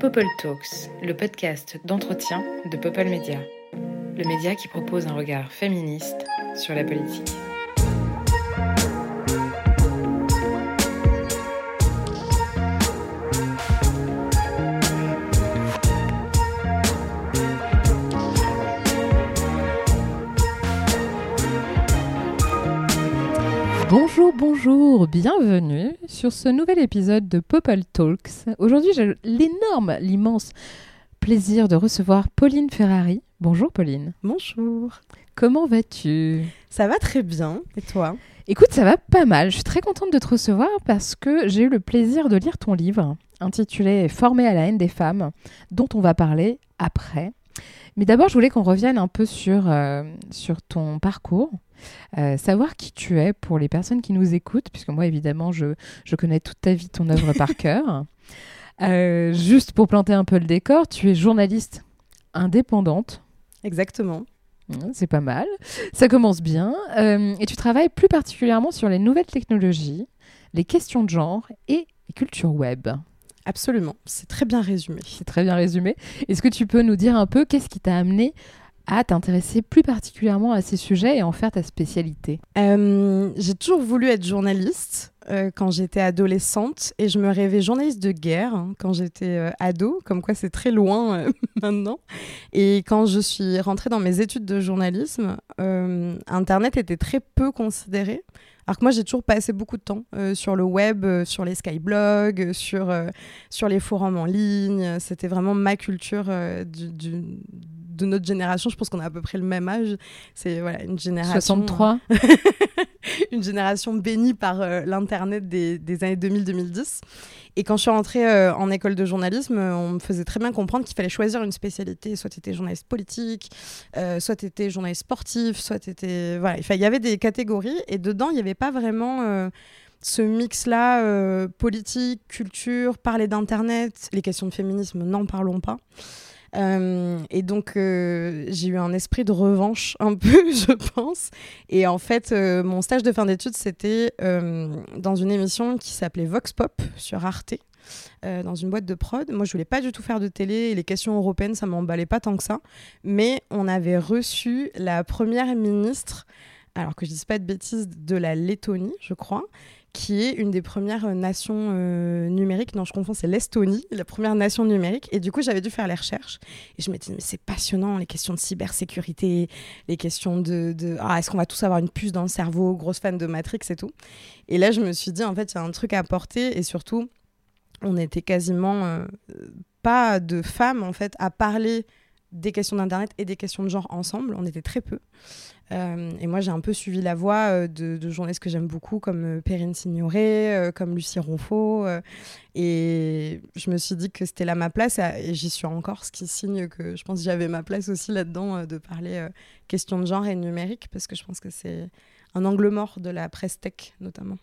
Popol Talks, le podcast d'entretien de Popol Media, le média qui propose un regard féministe sur la politique. Bonjour, bonjour, bienvenue sur ce nouvel épisode de Popol Talks. Aujourd'hui, j'ai l'énorme, l'immense plaisir de recevoir Pauline Ferrari. Bonjour Pauline. Bonjour. Comment vas-tu? Ça va très bien. Et toi? Écoute, ça va pas mal. Je suis très contente de te recevoir parce que j'ai eu le plaisir de lire ton livre intitulé Formé à la haine des femmes, dont on va parler après. Mais d'abord, je voulais qu'on revienne un peu sur, euh, sur ton parcours. Euh, savoir qui tu es pour les personnes qui nous écoutent, puisque moi, évidemment, je, je connais toute ta vie, ton œuvre par cœur. Euh, juste pour planter un peu le décor, tu es journaliste indépendante. Exactement. Mmh, C'est pas mal. Ça commence bien. Euh, et tu travailles plus particulièrement sur les nouvelles technologies, les questions de genre et les cultures web. Absolument. C'est très bien résumé. C'est très bien résumé. Est-ce que tu peux nous dire un peu qu'est-ce qui t'a amené à t'intéresser plus particulièrement à ces sujets et en faire ta spécialité Euh, j'ai toujours voulu être journaliste euh, quand j'étais adolescente et je me rêvais journaliste de guerre hein, quand j'étais euh, ado, comme quoi c'est très loin maintenant. Et quand je suis rentrée dans mes études de journalisme, Internet était très peu considéré. Alors que moi, j'ai toujours passé beaucoup de temps sur le web, sur les skyblogs, sur, sur les forums en ligne. C'était vraiment ma culture du- de notre génération. Je pense qu'on a à peu près le même âge. C'est voilà, une génération. 63 une génération bénie par euh, l'Internet des, des années 2000-2010. Et quand je suis rentrée euh, en école de journalisme, euh, on me faisait très bien comprendre qu'il fallait choisir une spécialité. Soit tu étais journaliste politique, euh, soit tu étais journaliste sportif, soit tu étais... Voilà, il y avait des catégories et dedans, il n'y avait pas vraiment... ce mix-là, euh, politique, culture, parler d'Internet, les questions de féminisme, n'en parlons pas. Euh, et donc, euh, j'ai eu un esprit de revanche, un peu, je pense. Et en fait, euh, mon stage de fin d'études, c'était dans une émission qui s'appelait Vox Pop sur Arte. dans une boîte de prod. Moi, je voulais pas du tout faire de télé et les questions européennes, ça m'emballait pas tant que ça. Mais on avait reçu la première ministre, alors que je dise pas de bêtises, de la Lettonie, je crois, qui est une des premières euh, nations euh, numériques. Non, je confonds, c'est l'Estonie, la première nation numérique. Et du coup, j'avais dû faire les recherches. Et je m'étais dit, mais c'est passionnant, les questions de cybersécurité, les questions de, ah, est-ce qu'on va tous avoir une puce dans le cerveau, grosse fan de Matrix et tout. Et là, je me suis dit, en fait, il y a un truc à apporter. Et surtout, on était quasiment euh, pas de femmes, en fait, à parler des questions d'Internet et des questions de genre ensemble. On était très peu. Euh, et moi, j'ai un peu suivi la voie euh, de, de journalistes que j'aime beaucoup, comme euh, Perrine Signoret, comme Lucie Ronfaux. et je me suis dit que c'était là ma place, et, j'y suis encore, ce qui signe que je pense que j'avais ma place aussi là-dedans, de parler questions de genre et numérique, parce que je pense que c'est un angle mort de la presse tech, notamment.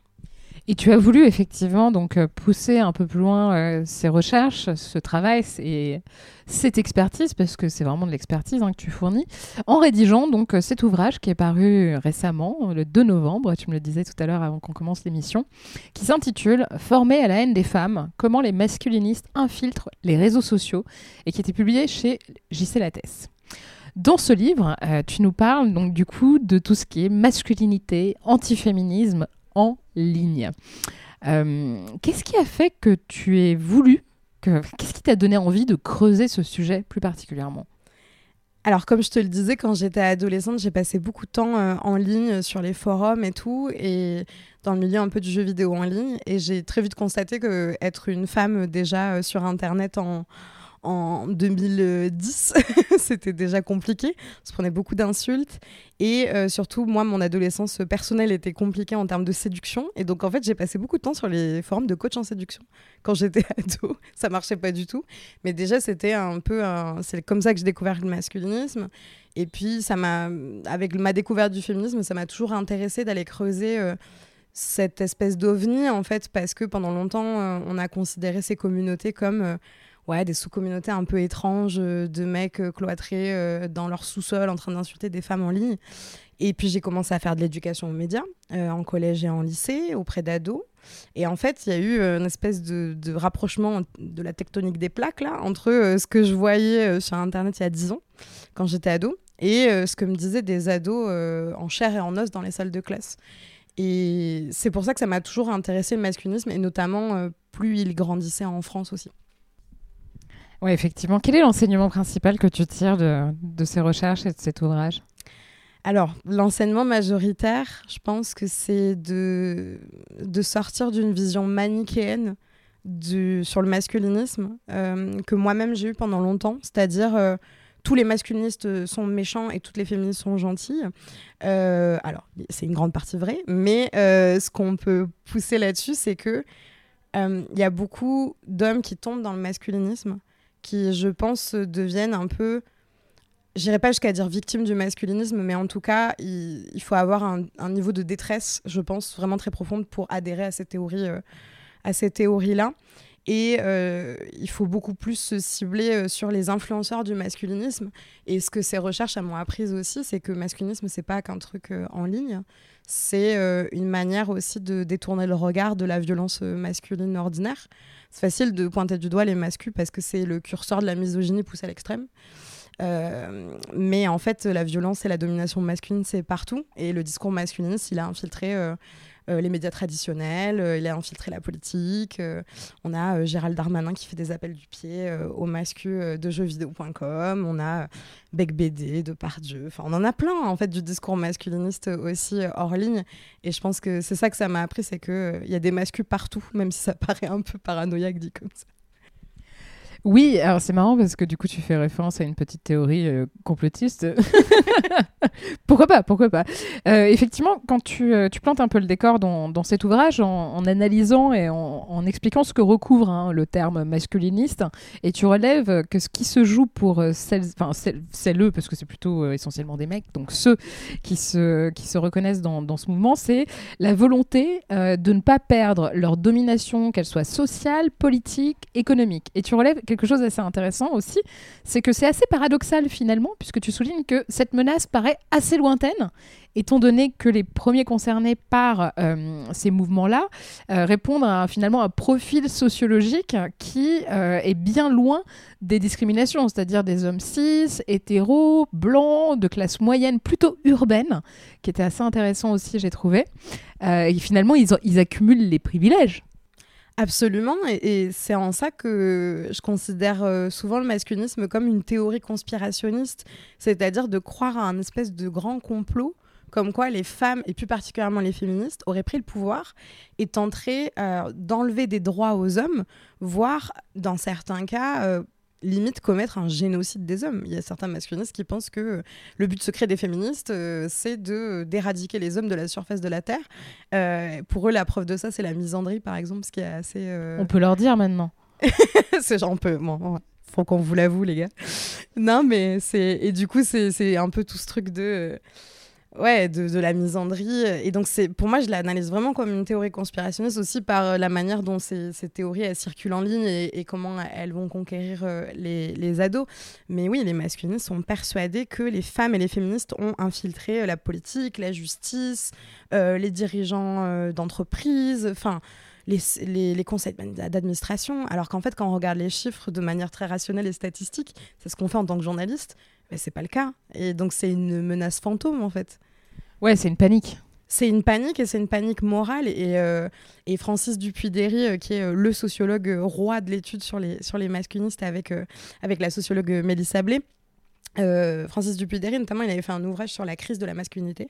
Et tu as voulu effectivement donc euh, pousser un peu plus loin euh, ces recherches, ce travail et cette expertise, parce que c'est vraiment de l'expertise hein, que tu fournis, en rédigeant donc euh, cet ouvrage qui est paru récemment, le 2 novembre, tu me le disais tout à l'heure avant qu'on commence l'émission, qui s'intitule Formé à la haine des femmes, comment les masculinistes infiltrent les réseaux sociaux, et qui était publié chez JC Lattès. Dans ce livre, tu nous parles donc du coup de tout ce qui est masculinité, antiféminisme en ligne. Euh, Qu'est-ce qui a fait que tu aies voulu, que- qu'est-ce qui t'a donné envie de creuser ce sujet plus particulièrement? Alors, comme je te le disais, quand j'étais adolescente, j'ai passé beaucoup de temps euh, en ligne sur les forums et tout, et dans le milieu un peu du jeu vidéo en ligne. Et j'ai très vite constaté que être une femme déjà euh, sur Internet en, en 2010, c'était déjà compliqué. On se prenait beaucoup d'insultes. Et euh, surtout, moi, mon adolescence personnelle était compliquée en termes de séduction. Et donc, en fait, j'ai passé beaucoup de temps sur les forums de coach en séduction quand j'étais ado. Ça marchait pas du tout. Mais déjà, c'était un peu. un- C'est comme ça que j'ai découvert le masculinisme. Et puis, ça m'a, avec ma découverte du féminisme, ça m'a toujours intéressé d'aller creuser euh, cette espèce d'ovni, en fait, parce que pendant longtemps, euh, on a considéré ces communautés comme ouais, des sous-communautés un peu étranges euh, de mecs euh, cloîtrés euh, dans leur sous-sol en train d'insulter des femmes en ligne. Et puis j'ai commencé à faire de l'éducation aux médias en collège et en lycée auprès d'ados. Et en fait, il y a eu une espèce de, rapprochement de la tectonique des plaques là, entre ce que je voyais sur Internet il y a 10 ans, quand j'étais ado, et ce que me disaient des ados en chair et en os dans les salles de classe. Et c'est pour ça que ça m'a toujours intéressé le masculinisme, et notamment plus il grandissait en France aussi. Oui, effectivement. Quel est l'enseignement principal que tu tires de, de ces recherches et de cet ouvrage? Alors, l'enseignement majoritaire, je pense que c'est de, de sortir d'une vision manichéenne sur le masculinisme euh, que moi-même j'ai eu pendant longtemps, c'est-à-dire euh, tous les masculinistes sont méchants et toutes les féministes sont gentilles. Euh, alors, c'est une grande partie vraie, mais ce qu'on peut pousser là-dessus, c'est que il y a beaucoup d'hommes qui tombent dans le masculinisme qui, je pense, deviennent un peu, j'irai pas jusqu'à dire victimes du masculinisme, mais en tout cas, il, faut avoir un, niveau de détresse, je pense, vraiment très profonde pour adhérer à cette théorie, euh, à cette théorie-là. Et euh, il faut beaucoup plus se cibler euh, sur les influenceurs du masculinisme. Et ce que ces recherches m'ont appris aussi, c'est que masculinisme, c'est pas qu'un truc en ligne. C'est une manière aussi de détourner le regard de la violence masculine ordinaire. C'est facile de pointer du doigt les masculins parce que c'est le curseur de la misogynie poussé à l'extrême. Euh, mais en fait, la violence et la domination masculine, c'est partout. Et le discours masculiniste, il a infiltré euh, euh, les médias traditionnels, euh, il a infiltré la politique. Euh, on a Gérald Darmanin qui fait des appels du pied au mascu de jeuxvideo.com. On a Bec BD de Pardieu. Enfin, on en a plein en fait du discours masculiniste aussi hors ligne. Et je pense que c'est ça que ça m'a appris, c'est qu'il il y a des mascus partout, même si ça paraît un peu paranoïaque dit comme ça. Oui, alors c'est marrant parce que du coup tu fais référence à une petite théorie euh, complotiste. pourquoi pas, pourquoi pas. Euh, effectivement, quand tu, euh, tu, plantes un peu le décor dans, dans cet ouvrage en, analysant et en, expliquant ce que recouvre hein, le terme masculiniste, et tu relèves que ce qui se joue pour celles, enfin celles, parce que c'est plutôt essentiellement des mecs, donc ceux qui se, qui se reconnaissent dans, dans ce mouvement, c'est la volonté de ne pas perdre leur domination, qu'elle soit sociale, politique, économique. Et tu relèves quelque chose d'assez intéressant aussi, c'est que c'est assez paradoxal finalement, puisque tu soulignes que cette menace paraît assez lointaine, étant donné que les premiers concernés par euh, ces mouvements-là euh, répondent à finalement un profil sociologique qui euh, est bien loin des discriminations, c'est-à-dire des hommes cis, hétéros, blancs, de classe moyenne, plutôt urbaine, qui était assez intéressant aussi, j'ai trouvé. et finalement, ils accumulent les privilèges Absolument, et, c'est en ça que je considère euh, souvent le masculinisme comme une théorie conspirationniste, c'est-à-dire de croire à un espèce de grand complot comme quoi les femmes, et plus particulièrement les féministes, auraient pris le pouvoir et tenteraient euh, d'enlever des droits aux hommes, voire, dans certains cas, euh, limite commettre un génocide des hommes. Il y a certains masculinistes qui pensent que euh, le but secret des féministes, euh, c'est de d'éradiquer les hommes de la surface de la Terre. Euh, pour eux, la preuve de ça, c'est la misandrie, par exemple, ce qui est assez... On peut leur dire maintenant. c'est genre, on peut... Bon, faut qu'on vous l'avoue, les gars. Non, mais c'est... Et du coup, c'est un peu tout ce truc de ouais, de, la misandrie. Et donc, c'est pour moi, je l'analyse vraiment comme une théorie conspirationniste aussi par euh, la manière dont ces, théories circulent en ligne et, comment elles vont conquérir euh, les, ados. Mais oui, les masculinistes sont persuadés que les femmes et les féministes ont infiltré euh, la politique, la justice, les dirigeants d'entreprise, enfin. Les, les, conseils d'administration, alors qu'en fait, quand on regarde les chiffres de manière très rationnelle et statistique, c'est ce qu'on fait en tant que journaliste, mais c'est pas le cas. Et donc, c'est une menace fantôme, en fait. Ouais, c'est une panique. C'est une panique et c'est une panique morale. Et, euh, et Francis Dupuy-Derry, euh, qui est euh, le sociologue roi de l'étude sur les, sur les masculinistes avec, avec la sociologue Mélissa Blé, euh, Francis Dupuy-Derry, notamment, il avait fait un ouvrage sur la crise de la masculinité.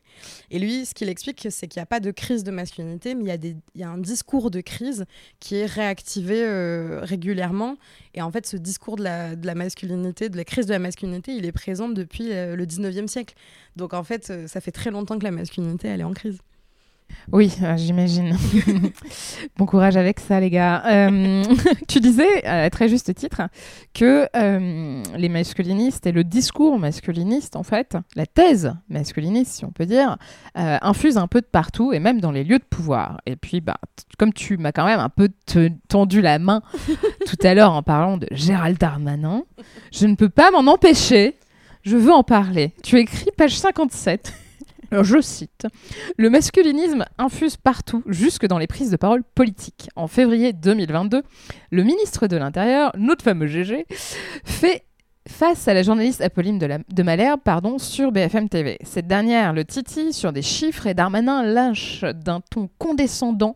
Et lui, ce qu'il explique, c'est qu'il n'y a pas de crise de masculinité, mais il y, a un discours de crise qui est réactivé euh, régulièrement. Et en fait, ce discours de la, de la, masculinité, de la crise de la masculinité, il est présent depuis euh, le 19e siècle. Donc en fait, ça fait très longtemps que la masculinité, elle est en crise. Oui, euh, j'imagine. bon courage avec ça, les gars. Euh, tu disais, à très juste titre, que euh, les masculinistes et le discours masculiniste, en fait, la thèse masculiniste, si on peut dire, infuse un peu de partout et même dans les lieux de pouvoir. Et puis, bah, comme tu m'as quand même un peu tendu la main tout à l'heure en parlant de Gérald Darmanin, je ne peux pas m'en empêcher. Je veux en parler. Tu écris page 57 Alors, je cite Le masculinisme infuse partout, jusque dans les prises de parole politiques. En février 2022, le ministre de l'Intérieur, notre fameux GG, fait face à la journaliste Apolline de, Malherbe sur BFM TV. Cette dernière le titille sur des chiffres et Darmanin lâche d'un ton condescendant.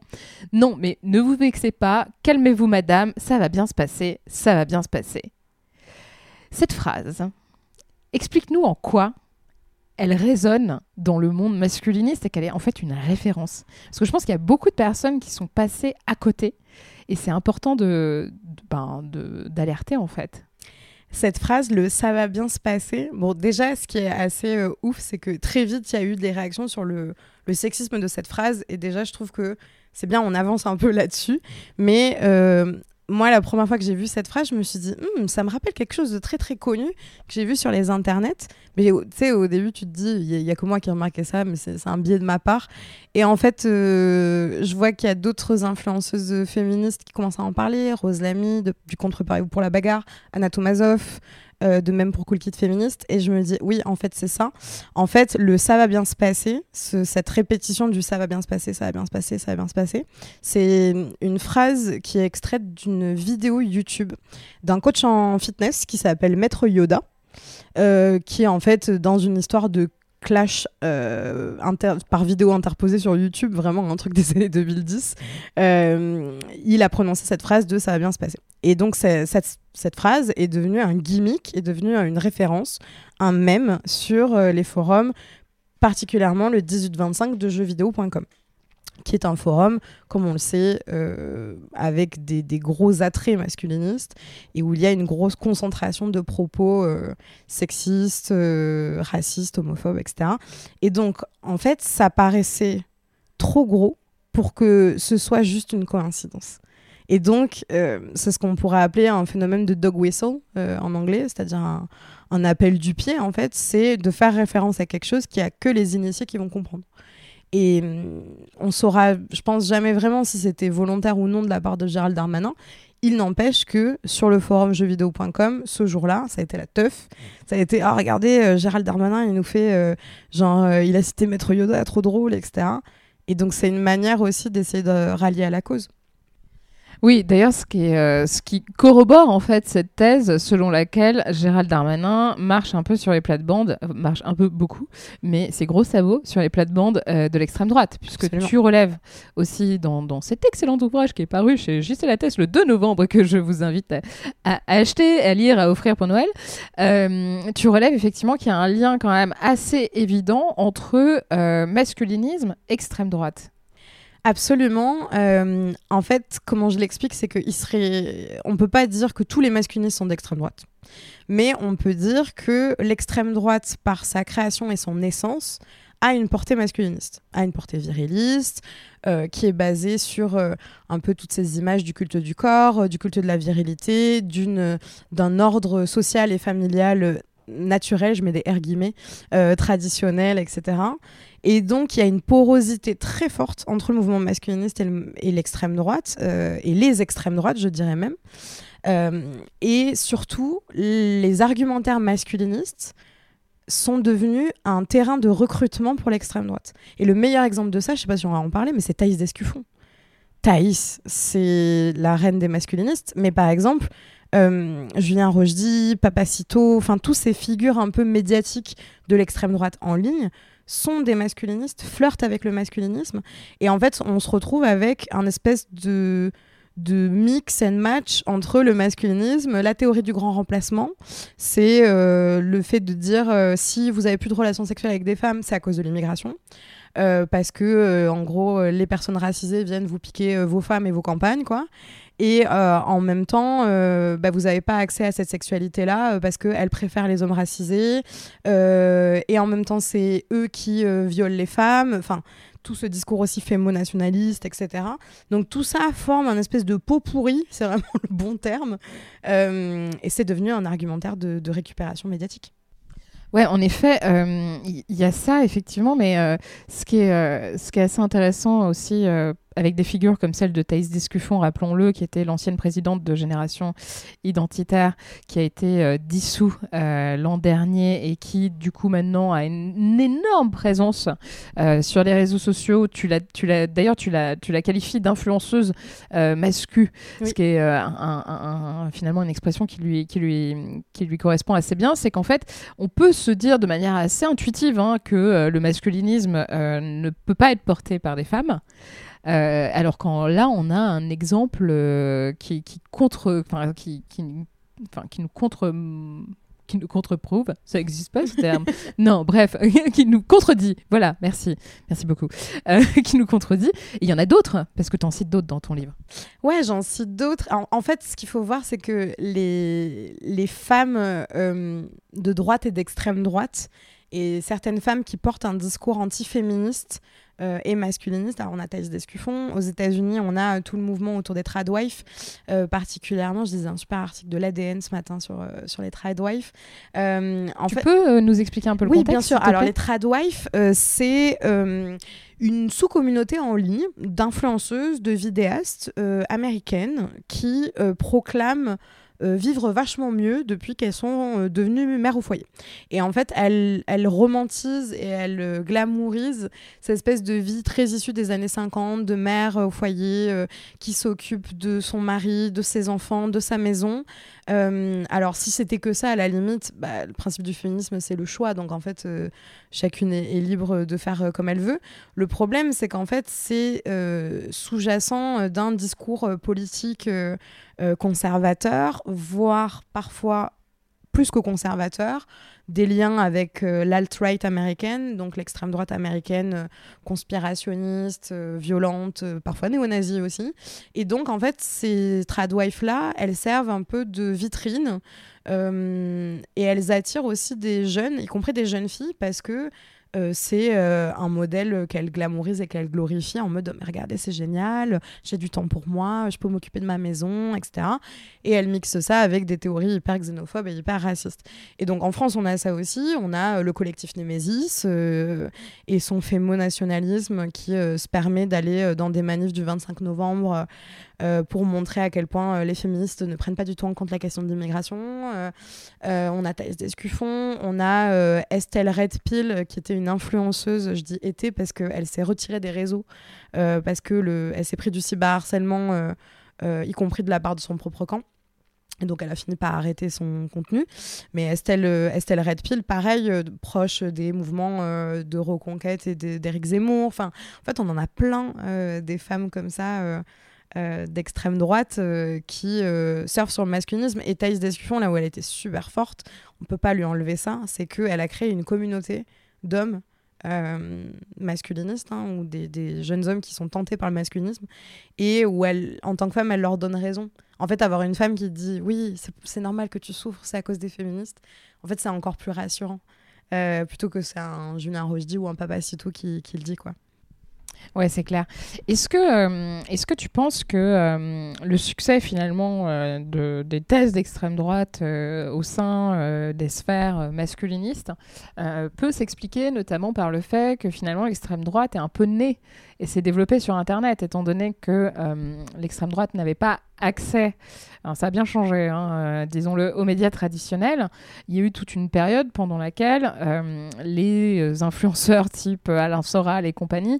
Non, mais ne vous vexez pas, calmez-vous madame, ça va bien se passer, ça va bien se passer. Cette phrase, explique-nous en quoi elle résonne dans le monde masculiniste et qu'elle est en fait une référence. Parce que je pense qu'il y a beaucoup de personnes qui sont passées à côté et c'est important de, ben, d'alerter en fait cette phrase, le ça va bien se passer. Bon, déjà, ce qui est assez euh, ouf, c'est que très vite, il y a eu des réactions sur le, sexisme de cette phrase. Et déjà, je trouve que c'est bien, on avance un peu là-dessus. Mais euh, moi, la première fois que j'ai vu cette phrase, je me suis dit, hmm, ça me rappelle quelque chose de très très connu que j'ai vu sur les internets. Mais tu sais, au début, tu te dis, il y, a que moi qui ai ça, mais c'est un biais de ma part. Et en fait, euh, je vois qu'il y a d'autres influenceuses féministes qui commencent à en parler. Rose Lamy, du Contre Paris pour la bagarre, Anna Tomazov, euh, de même pour Cool Kid féministe. Et je me dis, oui, en fait, c'est ça. En fait, le ça va bien se passer, cette répétition du ça va bien se passer, ça va bien se passer, ça va bien se passer, c'est une phrase qui est extraite d'une vidéo YouTube d'un coach en fitness qui s'appelle Maître Yoda. Euh, qui est en fait dans une histoire de clash euh, par vidéo interposée sur YouTube, vraiment un truc des années 2010, euh, il a prononcé cette phrase de ça va bien se passer. Et donc cette, phrase est devenue un gimmick, est devenue une référence, un mème sur euh, les forums, particulièrement le 1825 de jeuxvideo.com qui est un forum, comme on le sait, euh, avec des, gros attraits masculinistes et où il y a une grosse concentration de propos euh, sexistes, euh, racistes, homophobes, etc. Et donc, en fait, ça paraissait trop gros pour que ce soit juste une coïncidence. Et donc, c'est ce qu'on pourrait appeler un phénomène de dog whistle en anglais, c'est-à-dire un, un appel du pied, en fait, c'est de faire référence à quelque chose qui a que les initiés qui vont comprendre. Et mm, on saura, je pense, jamais vraiment si c'était volontaire ou non de la part de Gérald Darmanin. Il n'empêche que sur le forum jeuxvideo.com, ce jour-là, ça a été la teuf. Ça a été, ah, regardez, euh, Gérald Darmanin, il nous fait, euh, genre, euh, il a cité Maître Yoda, trop drôle, etc. Et donc, c'est une manière aussi d'essayer de rallier à la cause. Oui, d'ailleurs, ce, qui euh, ce qui corrobore en fait cette thèse selon laquelle Gérald Darmanin marche un peu sur les plates-bandes, euh, marche un peu beaucoup, mais c'est gros sabots sur les plates-bandes euh, de l'extrême droite, puisque tu relèves aussi dans, cet excellent ouvrage qui est paru chez Gisèle Lattès le 2 novembre, que je vous invite à, acheter, à lire, à offrir pour Noël, tu relèves effectivement qu'il y a un lien quand même assez évident entre masculinisme, extrême droite. Absolument. Euh, en fait, comment je l'explique, c'est qu'il serait. On peut pas dire que tous les masculinistes sont d'extrême droite. Mais on peut dire que l'extrême droite, par sa création et son essence, a une portée masculiniste, a une portée viriliste, euh, qui est basée sur euh, un peu toutes ces images du culte du corps, du culte de la virilité, d'un ordre social et familial naturel, je mets des R guillemets, traditionnel, etc. Et donc, il y a une porosité très forte entre le mouvement masculiniste et l'extrême droite, euh, et les extrêmes droites, je dirais même. Euh, et surtout, les argumentaires masculinistes sont devenus un terrain de recrutement pour l'extrême droite. Et le meilleur exemple de ça, je ne sais pas si on va en parler, mais c'est Thaïs Descuffon. Thaïs, c'est la reine des masculinistes, mais par exemple, euh, Julien Rochdy, Papacito, enfin tous ces figures un peu médiatiques de l'extrême droite en ligne sont des masculinistes, flirtent avec le masculinisme. Et en fait, on se retrouve avec un espèce de mix and match entre le masculinisme, la théorie du grand remplacement. C'est euh, le fait de dire euh, si vous avez plus de relations sexuelles avec des femmes, c'est à cause de l'immigration. Euh, parce que, en gros, les personnes racisées viennent vous piquer vos femmes et vos campagnes, quoi. Et euh, en même temps, euh, bah, vous n'avez pas accès à cette sexualité-là euh, parce qu'elles préfèrent les hommes racisés. et en même temps, c'est eux qui violent les femmes. Enfin, tout ce discours aussi fémo-nationaliste, etc. Donc tout ça forme un espèce de pot pourri, c'est vraiment le bon terme. et c'est devenu un argumentaire de, récupération médiatique. Ouais, en effet, il y, a ça effectivement, mais ce qui est assez intéressant aussi avec des figures comme celle de Thaïs Descuffon, rappelons-le, qui était l'ancienne présidente de Génération Identitaire, qui a été euh, dissous euh, l'an dernier et qui, du coup, maintenant a une, énorme présence euh, sur les réseaux sociaux. Tu l'as, tu l'as, d'ailleurs, tu la, tu la qualifies d'influenceuse mascu, ce qui est finalement une expression qui lui, qui lui, qui lui correspond assez bien. C'est qu'en fait, on peut se dire de manière assez intuitive hein, que le masculinisme ne peut pas être porté par des femmes. Euh, alors quand là, on a un exemple euh, qui, contre, qui, qui, qui nous contre qui nous contre-prouve, ça n'existe pas ce terme? non, bref, qui nous contredit. Voilà, merci, merci beaucoup. Euh, qui nous contredit. Il y en a d'autres, parce que tu en cites d'autres dans ton livre. Ouais, j'en cite d'autres. En, en, fait, ce qu'il faut voir, c'est que les, les femmes de droite et d'extrême droite, et certaines femmes qui portent un discours anti-féministe euh, et masculiniste. Alors, on a Thaïs Descuffon. Aux États-Unis, on a euh, tout le mouvement autour des tradwives, euh, particulièrement. Je disais un super article de l'ADN ce matin sur, sur les tradwives. tu peux nous expliquer un peu le contexte Oui, bien sûr. Alors, les tradwives, c'est une sous-communauté en ligne d'influenceuses, de vidéastes américaines qui proclament euh, vivre vachement mieux depuis qu'elles sont euh, devenues mères au foyer. Et en fait, elles, elles romantisent et elles euh, glamourisent cette espèce de vie très issue des années 50, de mère au foyer qui s'occupe de son mari, de ses enfants, de sa maison. alors, si c'était que ça, à la limite, bah, le principe du féminisme, c'est le choix. Donc, en fait, chacune est, libre de faire comme elle veut. Le problème, c'est qu'en fait, c'est sous-jacent d'un discours politique euh, conservateurs, voire parfois plus que conservateurs, des liens avec euh, l'alt-right américaine, donc l'extrême droite américaine euh, conspirationniste, violente, parfois néo-nazie aussi. Et donc, en fait, ces tradwives-là, elles servent un peu de vitrine et elles attirent aussi des jeunes, y compris des jeunes filles, parce que euh, c'est euh, un modèle qu'elle glamourise et qu'elle glorifie en mode mais regardez c'est génial, j'ai du temps pour moi, je peux m'occuper de ma maison, etc. Et elle mixe ça avec des théories hyper xénophobes et hyper racistes. Et donc en France on a ça aussi, on a euh, le collectif Némésis et son fémonationalisme qui se permet d'aller dans des manifs du 25 novembre euh, pour montrer à quel point euh, les féministes ne prennent pas du tout en compte la question de l'immigration. Euh, on a Thaïs Descuffon, on a Estelle Redpill, qui était une influenceuse, je dis était parce qu'elle s'est retirée des réseaux, parce qu'elle s'est pris du cyberharcèlement, y compris de la part de son propre camp. Et donc, elle a fini par arrêter son contenu. Mais Estelle, Estelle Redpill, pareil, proche des mouvements de reconquête et d'Éric Zemmour. Enfin, en fait, on en a plein des femmes comme ça euh, d'extrême droite euh, qui euh, sur le masculinisme. Et Thaïs Descuffon, là où elle était super forte, on peut pas lui enlever ça, c'est qu'elle a créé une communauté d'hommes masculinistes hein, ou des, jeunes hommes qui sont tentés par le masculinisme et où elle, en tant que femme, elle leur donne raison. En fait, avoir une femme qui dit oui, c'est normal que tu souffres, c'est à cause des féministes, en fait, c'est encore plus rassurant. plutôt que c'est un Julien Rochdy ou un Papacito qui, qui le dit, quoi. Ouais, c'est clair. Est-ce que, euh, est-ce que tu penses que euh, le succès finalement euh, de, des thèses d'extrême droite au sein des sphères masculinistes peut s'expliquer notamment par le fait que finalement l'extrême droite est un peu née et s'est développée sur Internet, étant donné que l'extrême droite n'avait pas accès, ça a bien changé, hein, disons-le, aux médias traditionnels. Il y a eu toute une période pendant laquelle les influenceurs type Alain Soral et compagnie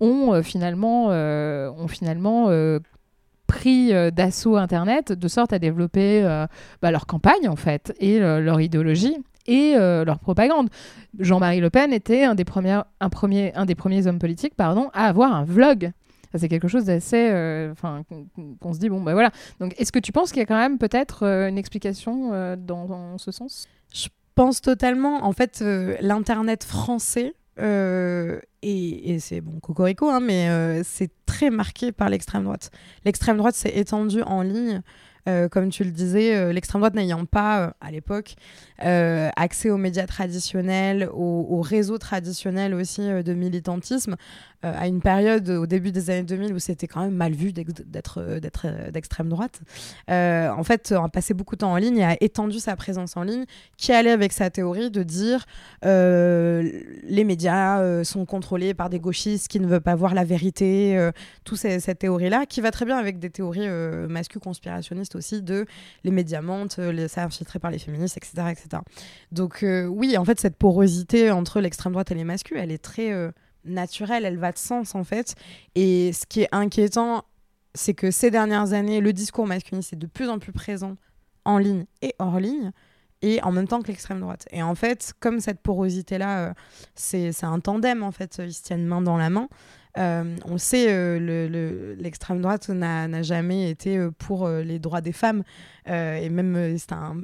ont euh, finalement, euh, ont finalement euh, pris d'assaut Internet de sorte à développer bah, leur campagne en fait et leur idéologie et leur propagande. Jean-Marie Le Pen était un des, premiers, un, premier, un des premiers hommes politiques pardon, à avoir un vlog. C'est quelque chose d'assez. Enfin, qu'on se dit, bon, ben voilà. Donc, est-ce que tu penses qu'il y a quand même peut-être une explication dans, ce sens? Je pense totalement. En fait, l'Internet français euh, et, c'est bon, cocorico, hein, mais euh, c'est très marqué par l'extrême droite. L'extrême droite s'est étendue en ligne Euh, comme tu le disais, l'extrême droite n'ayant pas, à l'époque, accès aux médias traditionnels, aux, aux réseaux traditionnels aussi de militantisme, à une période au début des années 2000 où c'était quand même mal vu d'être d'extrême droite. en fait, a passé beaucoup de temps en ligne et a étendu sa présence en ligne, qui allait avec sa théorie de dire les médias sont contrôlés par des gauchistes qui ne veulent pas voir la vérité, euh, toute cette théorie-là, qui va très bien avec des théories euh, aussi, de les médias mentent, euh, les, ça infiltré par les féministes, etc. etc. Donc euh, oui, en fait, cette porosité entre l'extrême droite et les masculins, elle est très naturelle, elle va de sens en fait. Et ce qui est inquiétant, c'est que ces dernières années, le discours masculiniste est de plus en plus présent en ligne et hors ligne et en même temps que l'extrême droite. Et en fait, comme cette porosité-là, euh, c'est un tandem, en fait, ils se tiennent main dans la main. Euh, on sait, euh, l'extrême droite n'a jamais été pour les droits des femmes. et même, c'est un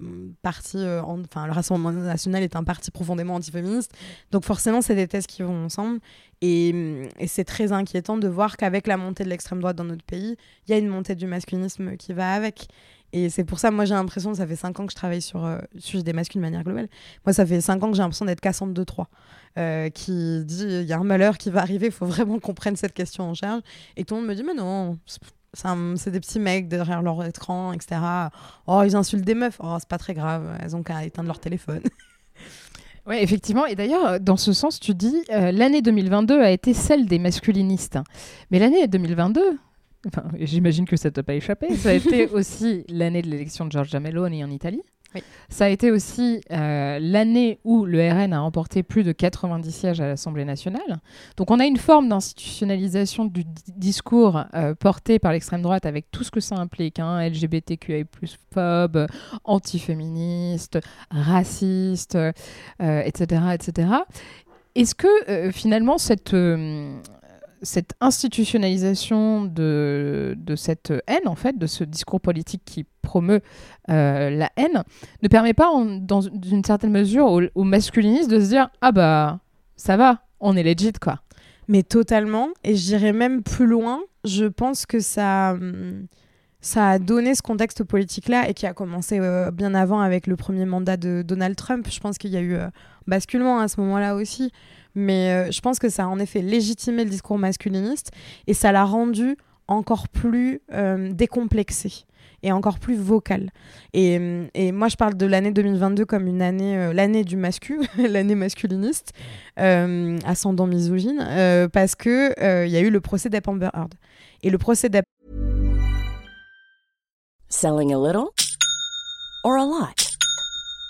parti, enfin, le Rassemblement national est un parti profondément antiféministe. Donc, forcément, c'est des thèses qui vont ensemble. Et c'est très inquiétant de voir qu'avec la montée de l'extrême droite dans notre pays, il y a une montée du masculinisme qui va avec. Et c'est pour ça, moi, j'ai l'impression, ça fait 5 ans que je travaille sur euh, le sujet des masculins de manière globale. Moi, ça fait 5 ans que j'ai l'impression d'être Cassandre de 3, euh, qui dit il y a un malheur qui va arriver, il faut vraiment qu'on prenne cette question en charge. Et tout le monde me dit mais non, c'est des petits mecs derrière leur écran, etc. Oh, ils insultent des meufs. Oh, c'est pas très grave, elles ont qu'à éteindre leur téléphone. Oui, effectivement. Et d'ailleurs, dans ce sens, tu dis, euh, l'année 2022 a été celle des masculinistes. Mais l'année 2022, J'imagine que ça t'a pas échappé. Ça a été aussi l'année de l'élection de Giorgia Meloni en Italie. Ça a été aussi euh, l'année où le RN a remporté plus de 90 sièges à l'Assemblée nationale. Donc on a une forme d'institutionnalisation du discours euh, porté par l'extrême droite avec tout ce que ça implique, hein, LGBTQI+, phobe, antiféministe, raciste, etc., euh, etc. Est-ce que finalement cette cette institutionnalisation de, cette haine, en fait, de ce discours politique qui promeut euh, la haine, ne permet pas, dans une certaine mesure, aux, masculinistes de se dire Ah bah, ça va, on est legit, quoi. Mais totalement. Et je dirais même plus loin, je pense que ça. ça a donné ce contexte politique-là et qui a commencé euh, bien avant avec le premier mandat de Donald Trump. Je pense qu'il y a eu euh, basculement à ce moment-là aussi. Mais euh, je pense que ça a en effet légitimé le discours masculiniste et ça l'a rendu encore plus euh, décomplexé et encore plus vocal. Et, et, moi, je parle de l'année 2022 comme une année, euh, l'année du mascu, l'année masculiniste, ascendant misogyne, parce que il y a eu le procès d'Ep Amber Heard. Et le procès. Selling a little or a lot?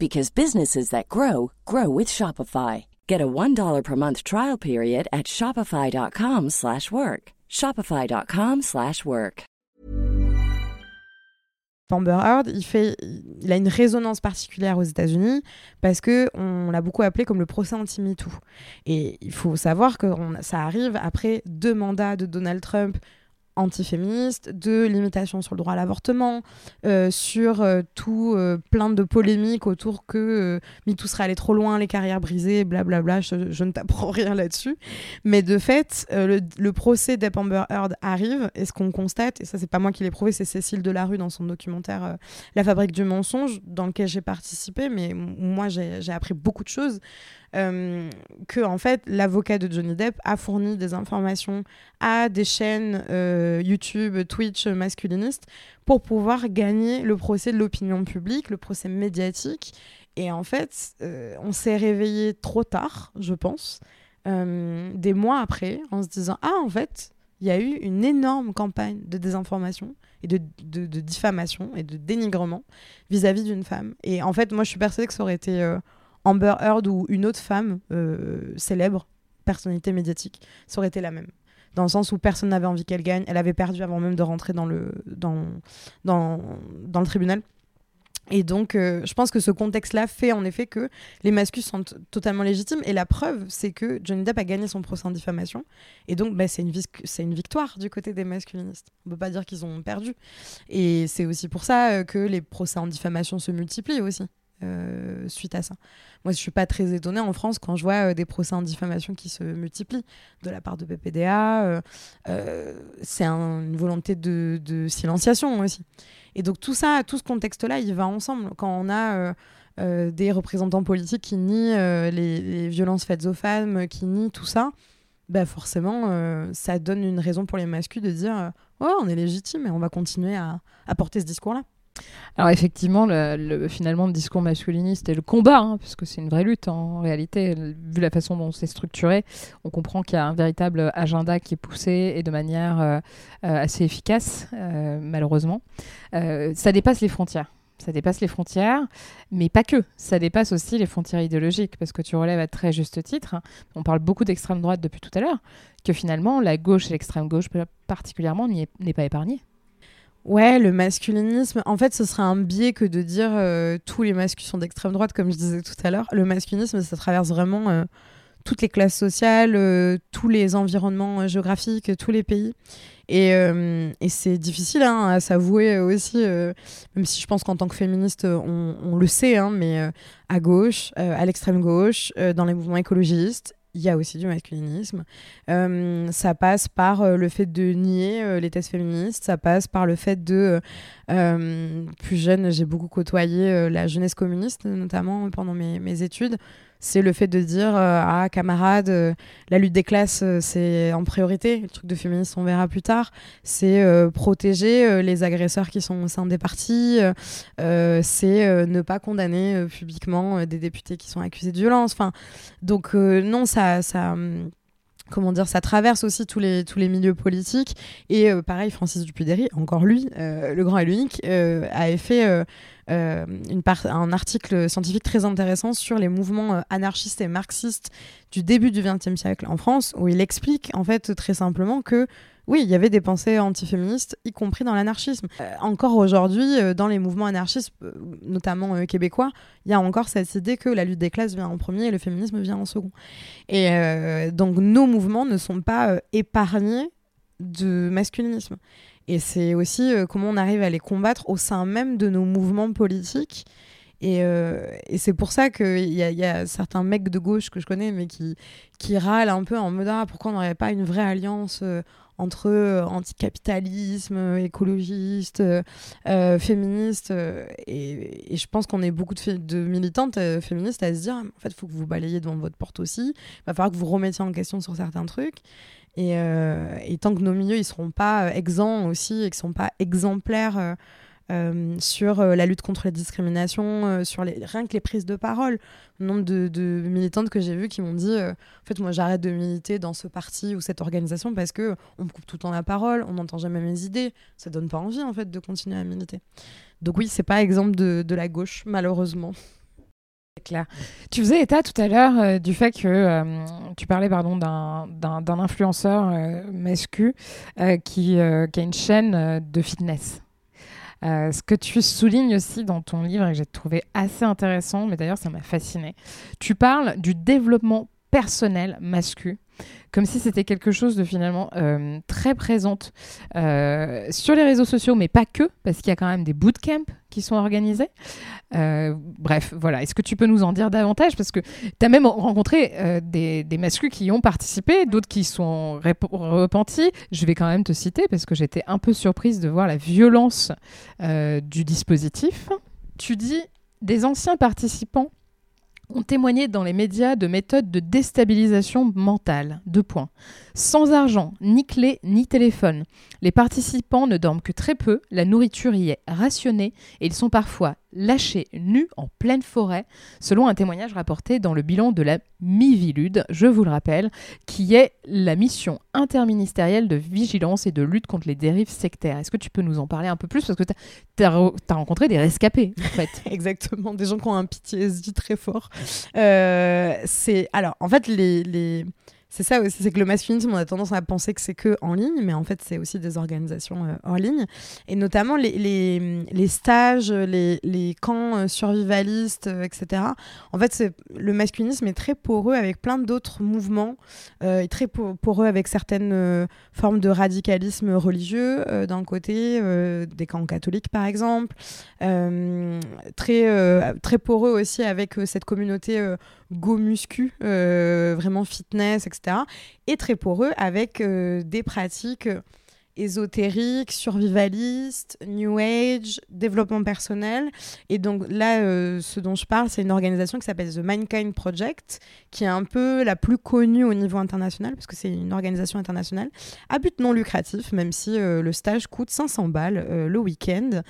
because businesses that grow grow with Shopify. Get a $1 per month trial period at shopify.com/work. shopify.com/work. Amber Heard, il a une résonance particulière aux États-Unis parce que on l'a beaucoup appelé comme le procès anti-MeToo. Et il faut savoir que ça arrive après deux mandats de Donald Trump antiféministe, de limitation sur le droit à l'avortement, euh, sur euh, tout euh, plein de polémiques autour que MeToo serait allé trop loin, les carrières brisées, blablabla, je, je ne t'apprends rien là-dessus. Mais de fait, le, procès d'Ep Amber Heard arrive, et ce qu'on constate, et ça c'est pas moi qui l'ai prouvé, c'est Cécile Delarue dans son documentaire La fabrique du mensonge, dans lequel j'ai participé, mais moi j'ai appris beaucoup de choses. Euh, que en fait l'avocat de Johnny Depp a fourni des informations à des chaînes euh, YouTube, Twitch masculinistes pour pouvoir gagner le procès de l'opinion publique, le procès médiatique. Et en fait, euh, on s'est réveillé trop tard, je pense, des mois après, en se disant ah en fait il y a eu une énorme campagne de désinformation et de, diffamation et de dénigrement vis-à-vis d'une femme. Et en fait, moi, je suis persuadée que ça aurait été Amber Heard ou une autre femme euh, célèbre, personnalité médiatique, ça aurait été la même. Dans le sens où personne n'avait envie qu'elle gagne. Elle avait perdu avant même de rentrer dans le, dans, dans, le tribunal. Et donc, euh, je pense que ce contexte-là fait en effet que les masculins sont totalement légitimes. Et la preuve, c'est que Johnny Depp a gagné son procès en diffamation. Et donc, bah, c'est une, une, victoire du côté des masculinistes. On ne peut pas dire qu'ils ont perdu. Et c'est aussi pour ça euh, que les procès en diffamation se multiplient aussi. Euh, suite à ça. Moi, je suis pas très étonnée en France quand je vois des procès en diffamation qui se multiplient de la part de PPDA. c'est une volonté de, silenciation aussi. Et donc tout ça, tout ce contexte-là, il va ensemble. Quand on a euh, euh, des représentants politiques qui nient euh, les, violences faites aux femmes, qui nient tout ça, bah forcément, ça donne une raison pour les masculins de dire oh, on est légitime et on va continuer à porter ce discours-là. Alors effectivement, le, finalement, le discours masculiniste et le combat, hein, puisque c'est une vraie lutte en réalité, vu la façon dont c'est structuré, on comprend qu'il y a un véritable agenda qui est poussé et de manière euh, euh, assez efficace, euh, malheureusement. ça dépasse les frontières. Ça dépasse les frontières, mais pas que. Ça dépasse aussi les frontières idéologiques, parce que tu relèves à très juste titre, on parle beaucoup d'extrême droite depuis tout à l'heure, que finalement la gauche et l'extrême gauche particulièrement n'est pas épargnée. Ouais, le masculinisme, en fait, ce serait un biais que de dire euh, tous les masculins sont d'extrême droite, comme je disais tout à l'heure. Le masculinisme, ça traverse vraiment euh, toutes les classes sociales, euh, tous les environnements géographiques, tous les pays. Et, c'est difficile hein, à s'avouer aussi, même si je pense qu'en tant que féministe, on, on le sait, hein, mais à gauche, à l'extrême gauche, dans les mouvements écologistes il y a aussi du masculinisme. Euh, ça passe par euh, le fait de nier euh, les thèses féministes, ça passe par le fait de... plus jeune, j'ai beaucoup côtoyé la jeunesse communiste, notamment pendant mes, mes études c'est le fait de dire ah camarade euh, la lutte des classes euh, c'est en priorité le truc de féministe on verra plus tard. C'est protéger les agresseurs qui sont au sein des partis c'est ne pas condamner publiquement des députés qui sont accusés de violence. Enfin donc non ça ça hum, comment dire, ça traverse aussi tous les, milieux politiques. Et pareil, Francis Dupudéry, encore lui, le grand et l'unique, a fait euh, un article scientifique très intéressant sur les mouvements euh, anarchistes et marxistes du début du XXe siècle en France, où il explique en fait très simplement que oui, il y avait des pensées antiféministes, y compris dans l'anarchisme. Euh, encore aujourd'hui, dans les mouvements anarchistes, notamment québécois, il y a encore cette idée que la lutte des classes vient en premier et le féminisme vient en second. Et donc nos mouvements ne sont pas épargnés de masculinisme. Et c'est aussi euh, comment on arrive à les combattre au sein même de nos mouvements politiques. Et, euh, c'est pour ça qu'il y, y, a certains mecs de gauche que je connais, mais qui, qui râlent un peu en mode ah, pourquoi on n'aurait pas une vraie alliance euh, entre anticapitalisme, écologiste, féministe. Et, je pense qu'on est beaucoup de, militantes féministes à se dire en fait, il faut que vous balayez devant votre porte aussi. Il va falloir que vous remettiez en question sur certains trucs. Euh, et, tant que nos milieux ils seront pas euh, exempts aussi et qu'ils sont pas exemplaires euh, sur la lutte contre les discriminations, sur les, rien que les prises de parole. Le nombre de, militantes que j'ai vues qui m'ont dit en fait, moi j'arrête de militer dans ce parti ou cette organisation parce que on me coupe tout le temps la parole, on n'entend jamais mes idées. Ça donne pas envie en fait de continuer à militer. Donc, oui, c'est pas exemple de, de la gauche, malheureusement clair. Tu faisais état tout à l'heure euh, du fait que euh, tu parlais pardon d'un influenceur euh, qui, qui, a une chaîne de fitness. Ce que tu soulignes aussi dans ton livre et que j'ai trouvé assez intéressant, mais d'ailleurs ça m'a fasciné, tu parles du développement personnel masculin comme si c'était quelque chose de finalement euh, très présente euh, sur les réseaux sociaux, mais pas que, parce qu'il y a quand même des bootcamps qui sont organisés. Euh, bref, voilà. Est-ce que tu peux nous en dire davantage? Parce que tu as même rencontré des, des masculins qui y ont participé, d'autres qui sont repentis. Je vais quand même te citer parce que j'étais un peu surprise de voir la violence du dispositif. Tu dis des anciens participants ont témoigné dans les médias de méthodes de déstabilisation mentale. Deux points. Sans argent, ni clé, ni téléphone. Les participants ne dorment que très peu, la nourriture y est rationnée et ils sont parfois lâchés nus en pleine forêt, selon un témoignage rapporté dans le bilan de la MIVILUD, je vous le rappelle, qui est la mission interministérielle de vigilance et de lutte contre les dérives sectaires. Est-ce que tu peux nous en parler un peu plus? Parce que tu as, rencontré des rescapés, en fait. Exactement, des gens qui ont un PTSD très fort. Euh, c'est Alors, en fait, les c'est ça aussi, c'est que le masculinisme, on a tendance à penser que c'est que en ligne, mais en fait, c'est aussi des organisations euh, en ligne. Et notamment les, les, les stages, les, les, camps euh, survivalistes, euh, etc. En fait, le masculinisme est très poreux avec plein d'autres mouvements, et très poreux avec certaines formes de radicalisme religieux, d'un côté, des camps catholiques par exemple, très, très poreux aussi avec cette communauté go muscu, vraiment fitness, etc et très poreux avec euh, des pratiques ésotérique, survivaliste, New Age, développement personnel. Et donc là, euh, ce dont je parle, c'est une organisation qui s'appelle The Mankind Project, qui est un peu la plus connue au niveau international, parce que c'est une organisation internationale, à but non lucratif, même si euh, le stage coûte 500 balles euh, le week-end.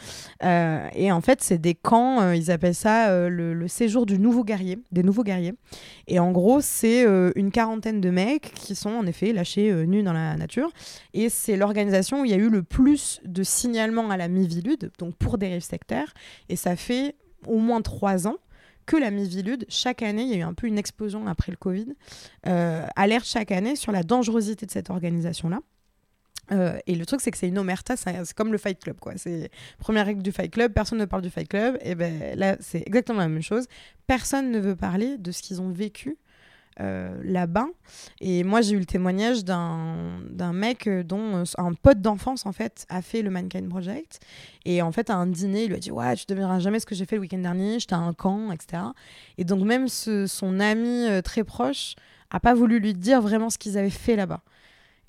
et en fait, c'est des camps, ils appellent ça le, le, séjour du nouveau guerrier, des nouveaux guerriers. Et en gros, c'est une quarantaine de mecs qui sont en effet lâchés nus dans la nature. Et c'est l'organisation où il y a eu le plus de signalements à la Mivilude, donc pour dérive sectaire, et ça fait au moins trois ans que la Mivilude, chaque année, il y a eu un peu une explosion après le Covid, euh, alerte chaque année sur la dangerosité de cette organisation-là. Euh, et le truc, c'est que c'est une omerta, c'est comme le Fight Club, quoi. C'est première règle du Fight Club, personne ne parle du Fight Club, et ben là, c'est exactement la même chose. Personne ne veut parler de ce qu'ils ont vécu là-bas. Et moi, j'ai eu le témoignage d'un mec euh, dont euh, un pote d'enfance, en fait, a fait le Mankind Project. Et en fait, à un dîner, il lui a dit Ouais, tu ne devineras jamais ce que j'ai fait le week-end dernier, j'étais à un camp, etc. Et donc, même son ami très proche a pas voulu lui dire vraiment ce qu'ils avaient fait là-bas.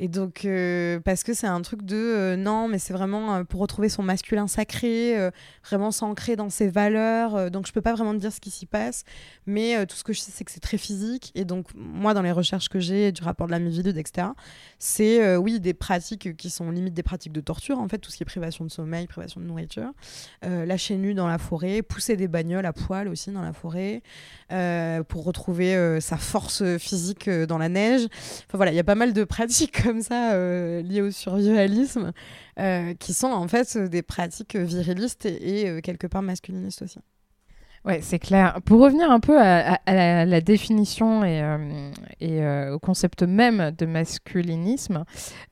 Et donc, euh, parce que c'est un truc de euh, non, mais c'est vraiment euh, pour retrouver son masculin sacré, vraiment s'ancrer dans ses valeurs. donc, je peux pas vraiment dire ce qui s'y passe, mais tout ce que je sais, c'est que c'est très physique. Et donc, moi, dans les recherches que j'ai du rapport de la Mivilude, etc., c'est oui, des pratiques qui sont limite des pratiques de torture, en fait, tout ce qui est privation de sommeil, privation de nourriture, lâcher nu dans la forêt, pousser des bagnoles à poil aussi dans la forêt, pour retrouver sa force physique dans la neige. Enfin, voilà, il y a pas mal de pratiques comme ça euh, liées au survivalisme, euh, qui sont en fait des pratiques virilistes et, euh, quelque part masculinistes aussi. Ouais, c'est clair. Pour revenir un peu à, la, définition et, euh, euh, au concept même de masculinisme,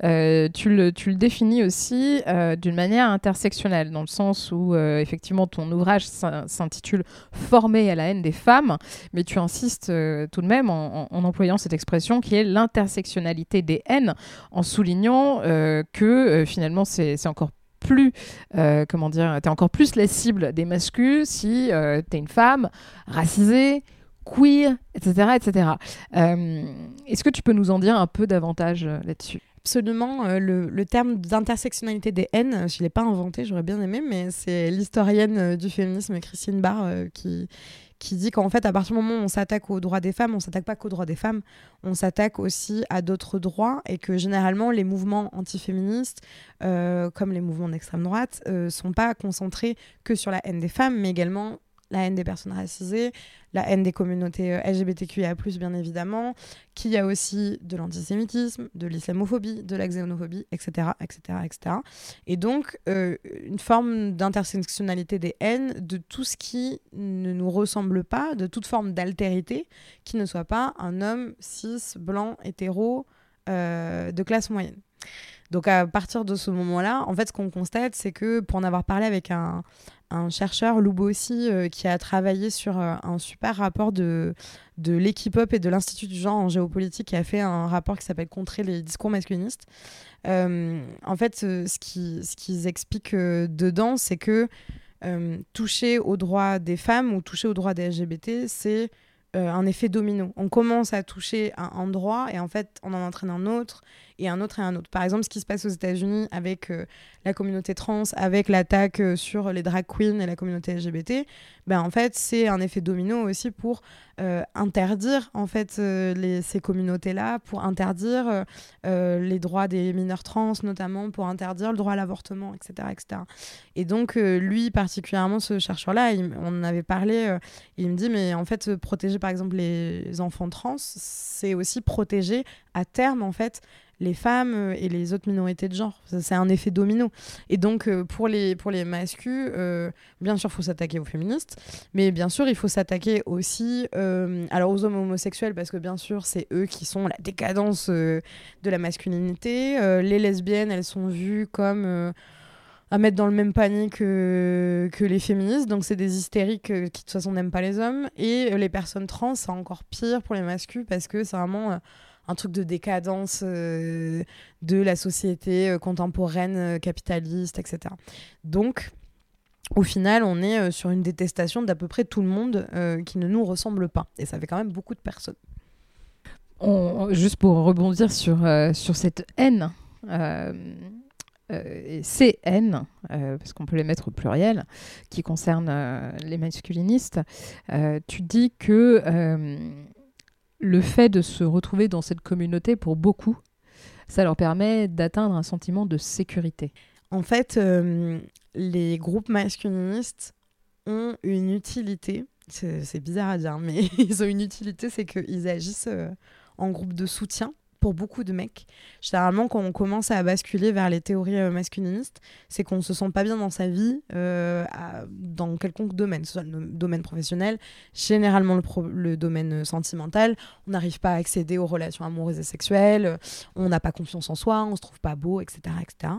euh, tu, le, tu, le, définis aussi d'une manière intersectionnelle, dans le sens où effectivement ton ouvrage s'intitule Former à la haine des femmes, mais tu insistes tout de même en, en, employant cette expression qui est l'intersectionnalité des haines, en soulignant que finalement c'est encore plus, euh, comment dire, t'es encore plus la cible des masculins si euh, t'es une femme racisée, queer, etc. etc. Euh, est-ce que tu peux nous en dire un peu davantage là-dessus? Absolument. le, terme d'intersectionnalité des haines, je ne l'ai pas inventé, j'aurais bien aimé, mais c'est l'historienne du féminisme Christine Barr qui, qui dit qu'en fait, à partir du moment où on s'attaque aux droits des femmes, on s'attaque pas qu'aux droits des femmes, on s'attaque aussi à d'autres droits et que généralement les mouvements antiféministes, euh, comme les mouvements d'extrême droite, euh, sont pas concentrés que sur la haine des femmes, mais également la haine des personnes racisées, la haine des communautés euh, LGBTQIA+, bien évidemment, qu'il y a aussi de l'antisémitisme, de l'islamophobie, de la xénophobie, etc., etc., etc. Et donc, euh, une forme d'intersectionnalité des haines, de tout ce qui ne nous ressemble pas, de toute forme d'altérité, qui ne soit pas un homme cis, blanc, hétéro, euh, de classe moyenne. Donc à partir de ce moment-là, en fait, ce qu'on constate, c'est que pour en avoir parlé avec un, chercheur, Lou aussi, euh, qui a travaillé sur euh, un super rapport de, de l'équipe up et de l'Institut du genre en géopolitique, qui a fait un rapport qui s'appelle Contrer les discours masculinistes. Euh, en fait, ce qu'ils ce expliquent dedans, c'est que toucher aux droits des femmes ou toucher aux droits des LGBT, c'est un effet domino. On commence à toucher un endroit et en fait, on en entraîne un autre et un autre et un autre. Par exemple, ce qui se passe aux États-Unis avec euh, la communauté trans, avec l'attaque euh, sur les drag queens et la communauté LGBT, ben, en fait, c'est un effet domino aussi pour euh, interdire en fait ces communautés-là, pour interdire les droits des mineurs trans, notamment pour interdire le droit à l'avortement, etc., etc. Et donc, lui, particulièrement, ce chercheur-là, on en avait parlé, il me dit, mais en fait, protéger par exemple les enfants trans, c'est aussi protéger à terme, en fait, les femmes euh, et les autres minorités de genre. C'est un effet domino. Et donc, euh, pour, les, pour les euh, bien sûr, il faut s'attaquer aux féministes, mais bien sûr, il faut s'attaquer aussi alors aux hommes homosexuels, parce que bien sûr, c'est eux qui sont la décadence de la masculinité. les lesbiennes, elles sont vues comme à mettre dans le même panier que, que les féministes. Donc, c'est des hystériques qui, de toute façon, n'aiment pas les hommes. Et les personnes trans, c'est encore pire pour les masculins parce que c'est vraiment un truc de décadence euh, de la société euh, contemporaine euh, capitaliste, etc. Donc, au final, on est sur une détestation d'à peu près tout le monde qui ne nous ressemble pas. Et ça fait quand même beaucoup de personnes. juste pour rebondir sur, sur cette haine, ces haines, parce qu'on peut les mettre au pluriel, qui concernent les masculinistes, tu dis que le fait de se retrouver dans cette communauté, pour beaucoup, ça leur permet d'atteindre un sentiment de sécurité. En fait, euh, les groupes masculinistes ont une utilité. C'est bizarre à dire, mais ils ont une utilité, c'est qu'ils agissent euh, en groupe de soutien pour beaucoup de mecs. Généralement, quand on commence à basculer vers les théories euh, masculinistes, c'est qu'on se sent pas bien dans sa vie, euh, dans quelconque domaine, soit le domaine professionnel, généralement le, domaine sentimental. On n'arrive pas à accéder aux relations amoureuses et sexuelles, on n'a pas confiance en soi, on se trouve pas beau, etc. etc.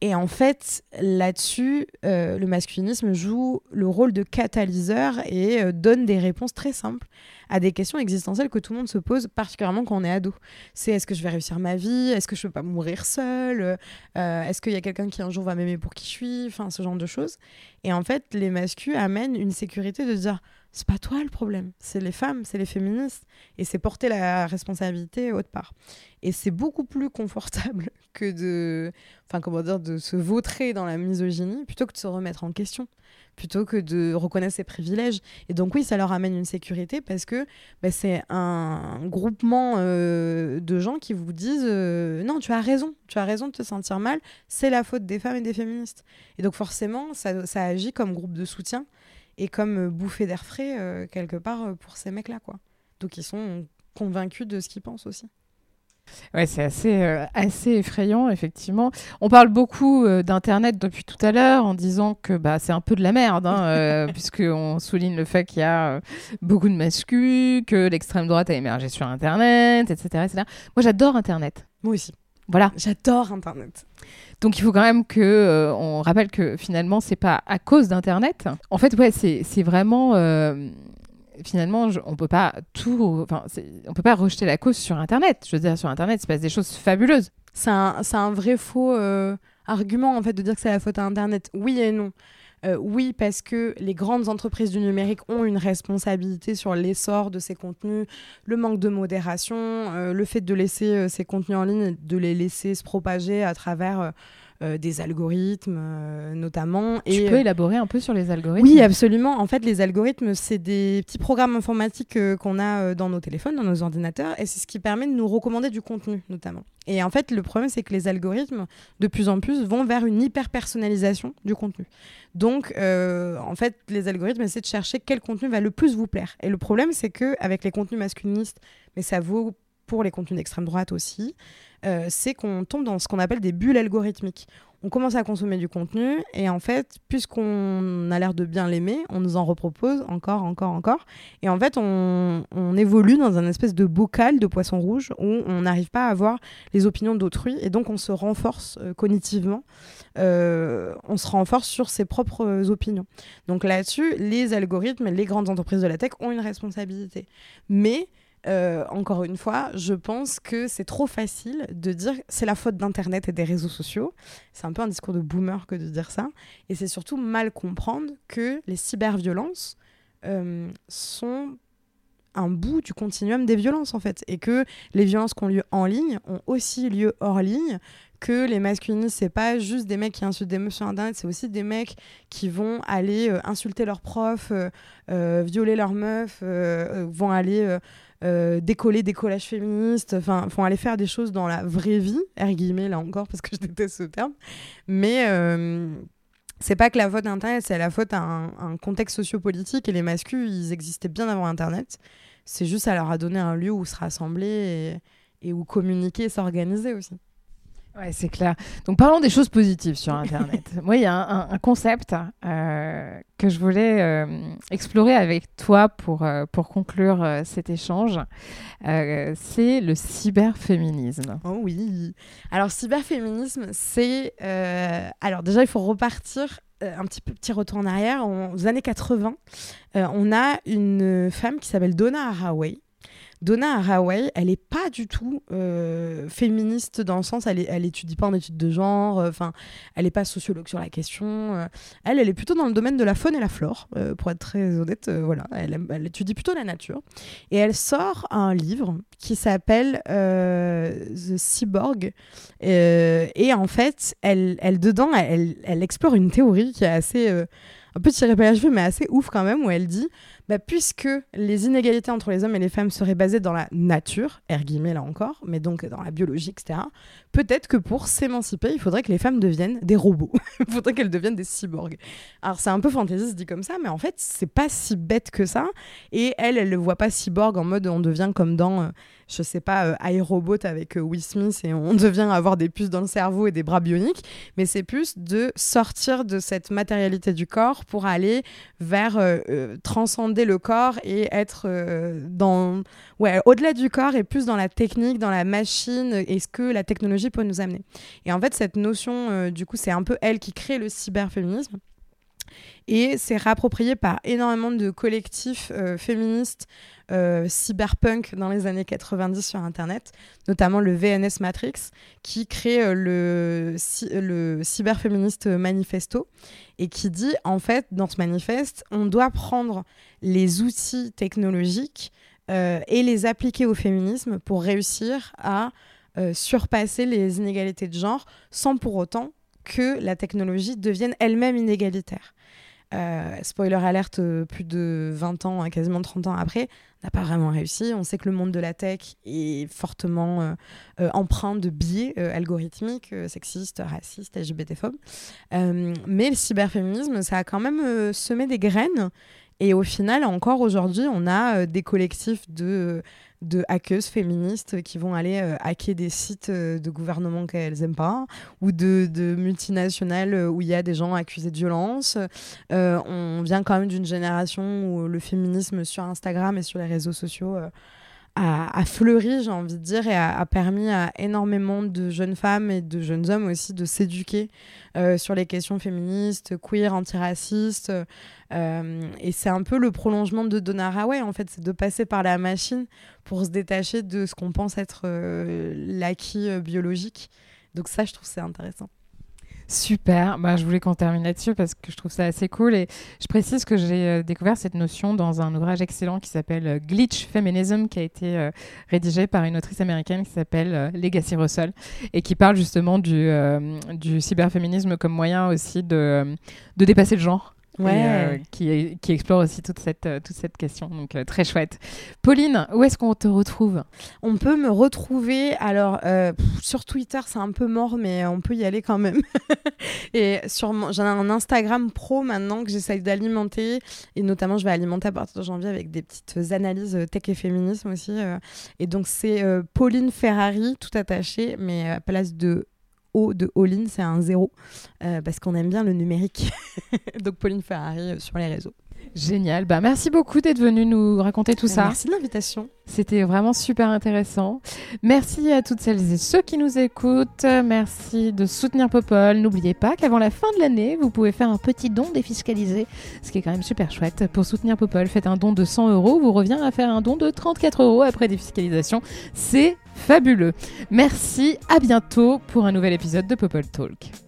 Et en fait, là-dessus, euh, le masculinisme joue le rôle de catalyseur et euh, donne des réponses très simples à des questions existentielles que tout le monde se pose, particulièrement quand on est ado. C'est est-ce que je vais réussir ma vie? Est-ce que je ne peux pas mourir seule? Euh, Est-ce qu'il y a quelqu'un qui un jour va m'aimer pour qui je suis? Enfin, ce genre de choses. Et en fait, les masculins amènent une sécurité de dire c'est pas toi le problème, c'est les femmes, c'est les féministes, et c'est porter la responsabilité autre part. Et c'est beaucoup plus confortable que de, enfin comment dire, de se vautrer dans la misogynie plutôt que de se remettre en question, plutôt que de reconnaître ses privilèges. Et donc oui, ça leur amène une sécurité parce que bah, c'est un groupement euh, de gens qui vous disent euh, non, tu as raison, tu as raison de te sentir mal, c'est la faute des femmes et des féministes. Et donc forcément, ça, ça agit comme groupe de soutien et comme euh, bouffée d'air frais quelque part pour ces mecs-là. Donc ils sont convaincus de ce qu'ils pensent aussi. Ouais, c'est assez, assez effrayant, effectivement. On parle beaucoup d'Internet depuis tout à l'heure en disant que bah, c'est un peu de la merde, hein, puisqu'on souligne le fait qu'il y a beaucoup de masculins, que l'extrême droite a émergé sur Internet, etc. etc. Moi, j'adore Internet. Moi aussi. Voilà. J'adore Internet. Donc il faut quand même que euh, on rappelle que finalement c'est pas à cause d'internet. En fait ouais c'est vraiment euh, finalement on peut pas tout enfin on peut pas rejeter la cause sur internet. Je veux dire sur internet il se passe des choses fabuleuses. C'est un, un, vrai faux euh, argument en fait de dire que c'est la faute à internet. Oui et non. oui, parce que les grandes entreprises du numérique ont une responsabilité sur l'essor de ces contenus, le manque de modération, le fait de laisser ces contenus en ligne, de les laisser se propager à travers euh, des algorithmes euh, notamment. Tu peux élaborer un peu sur les algorithmes Oui, absolument. En fait, les algorithmes, c'est des petits programmes informatiques euh, qu'on a dans nos téléphones, dans nos ordinateurs, et c'est ce qui permet de nous recommander du contenu notamment. Et en fait, le problème, c'est que les algorithmes, de plus en plus, vont vers une hyper-personnalisation du contenu. Donc, en fait, les algorithmes essaient de chercher quel contenu va le plus vous plaire. Et le problème, c'est qu'avec les contenus masculinistes, mais ça vaut pour les contenus d'extrême droite aussi, euh, c'est qu'on tombe dans ce qu'on appelle des bulles algorithmiques. On commence à consommer du contenu et en fait, puisqu'on a l'air de bien l'aimer, on nous en repropose encore, encore, encore. Et en fait, on, évolue dans un espèce de bocal de poisson rouge où on n'arrive pas à avoir les opinions d'autrui et donc on se renforce euh, cognitivement. Euh, on se renforce sur ses propres opinions. Donc là-dessus, les algorithmes, les grandes entreprises de la tech ont une responsabilité. Mais euh, encore une fois, je pense que c'est trop facile de dire c'est la faute d'Internet et des réseaux sociaux. C'est un peu un discours de boomer que de dire ça. Et c'est surtout mal comprendre que les cyberviolences euh, sont un bout du continuum des violences en fait et que les violences qui ont lieu en ligne ont aussi lieu hors ligne que les masculinistes c'est pas juste des mecs qui insultent des meufs sur internet c'est aussi des mecs qui vont aller euh, insulter leurs profs violer leurs meufs vont aller euh, décoller des collages féministes, enfin, font aller faire des choses dans la vraie vie, là encore, parce que je déteste ce terme. Mais euh, c'est pas que la faute d'Internet, c'est la faute à un, contexte sociopolitique et les masculins, ils existaient bien avant Internet. C'est juste, ça leur a donné un lieu où se rassembler et où communiquer et s'organiser aussi. Ouais, c'est clair. Donc parlons des choses positives sur Internet. Moi, il y a un, un concept euh, que je voulais euh, explorer avec toi pour, euh, pour conclure cet échange. C'est le cyberféminisme. Oh oui. Alors cyberféminisme, c'est alors déjà il faut repartir un petit petit retour en arrière En- aux années 80. euh, on a une femme qui s'appelle Donna Haraway. Donna Haraway, elle est pas du tout euh, féministe dans le sens, elle, est, elle étudie pas en études de genre, euh, enfin, elle est pas sociologue sur la question. euh, elle, elle est plutôt dans le domaine de la faune et la flore, pour être très honnête. voilà, elle, étudie plutôt la nature. Et elle sort un livre qui s'appelle The Cyborg. Et en fait, elle, elle dedans, elle, elle explore une théorie qui est assez, un peu tirée par les cheveux, mais assez ouf quand même, où elle dit, bah, puisque les inégalités entre les hommes et les femmes seraient basées dans la nature, R guillemets là encore, mais donc dans la biologie, etc., peut-être que pour s'émanciper, il faudrait que les femmes deviennent des robots. il faudrait qu'elles deviennent des cyborgs. Alors c'est un peu fantaisiste dit comme ça, mais en fait, c'est pas si bête que ça. Et elle, elle le voit pas cyborg en mode on devient comme dans, euh, je sais pas, euh, iRobot avec euh, Will Smith et on devient avoir des puces dans le cerveau et des bras bioniques. Mais c'est plus de sortir de cette matérialité du corps pour aller vers euh, euh, le corps et être euh, dans, ouais, au-delà du corps et plus dans la technique, dans la machine et ce que la technologie peut nous amener. Et en fait, cette notion, euh, du coup, c'est un peu elle qui crée le cyberféminisme. Et c'est réapproprié par énormément de collectifs euh, féministes cyberpunk dans les années 90 sur Internet, notamment le VNS Matrix, qui crée euh, le, cy- le cyberféministe manifesto et qui dit, en fait, dans ce manifeste, on doit prendre les outils technologiques euh, et les appliquer au féminisme pour réussir à euh, surpasser les inégalités de genre sans pour autant que la technologie devienne elle-même inégalitaire. Euh, spoiler alerte, euh, plus de 20 ans, hein, quasiment 30 ans après, n'a pas vraiment réussi. On sait que le monde de la tech est fortement euh, empreint de biais algorithmiques, sexistes, racistes, LGBTphobes. Mais le cyberféminisme, ça a quand même semé des graines. Et au final, encore aujourd'hui, on a euh, des collectifs de, de hackeuses féministes qui vont aller euh, hacker des sites euh, de gouvernements qu'elles n'aiment pas, ou de, de multinationales euh, où il y a des gens accusés de violence. Euh, on vient quand même d'une génération où le féminisme sur Instagram et sur les réseaux sociaux euh, a, fleuri, j'ai envie de dire, et a, permis à énormément de jeunes femmes et de jeunes hommes aussi de s'éduquer euh, sur les questions féministes, queer, antiracistes. Euh, et c'est un peu le prolongement de Donna en fait, c'est de passer par la machine pour se détacher de ce qu'on pense être euh, l'acquis biologique. Donc ça, je trouve c'est intéressant. Super. Bah, je voulais qu'on termine là-dessus parce que je trouve ça assez cool. Et je précise que j'ai euh, découvert cette notion dans un ouvrage excellent qui s'appelle euh, Glitch Feminism, qui a été euh, rédigé par une autrice américaine qui s'appelle Legacy Russell et qui parle justement du, du cyberféminisme comme moyen aussi de, de dépasser le genre. Euh, qui, qui explore aussi toute cette, euh, toute cette question. Donc, euh, très chouette. Pauline, où est-ce qu'on te retrouve? On peut me retrouver, alors euh, pff, sur Twitter c'est un peu mort, mais on peut y aller quand même. et sur mon- j'en ai un Instagram pro maintenant que j'essaye d'alimenter, et notamment je vais alimenter à partir de janvier avec des petites analyses tech et féminisme aussi. et donc c'est Pauline Ferrari, tout attaché, mais à place de O de All-in, c'est un zéro, euh, parce qu'on aime bien le numérique. donc Pauline Ferrari euh, sur les réseaux. Génial. Bah, merci beaucoup d'être venu nous raconter tout ça. Merci de l'invitation. C'était vraiment super intéressant. Merci à toutes celles et ceux qui nous écoutent. Merci de soutenir Popol. N'oubliez pas qu'avant la fin de l'année, vous pouvez faire un petit don défiscalisé, ce qui est quand même super chouette. Pour soutenir Popol, faites un don de 100 euros, vous revient à faire un don de 34 euros après défiscalisation. C'est fabuleux. Merci, à bientôt pour un nouvel épisode de Popol Talk.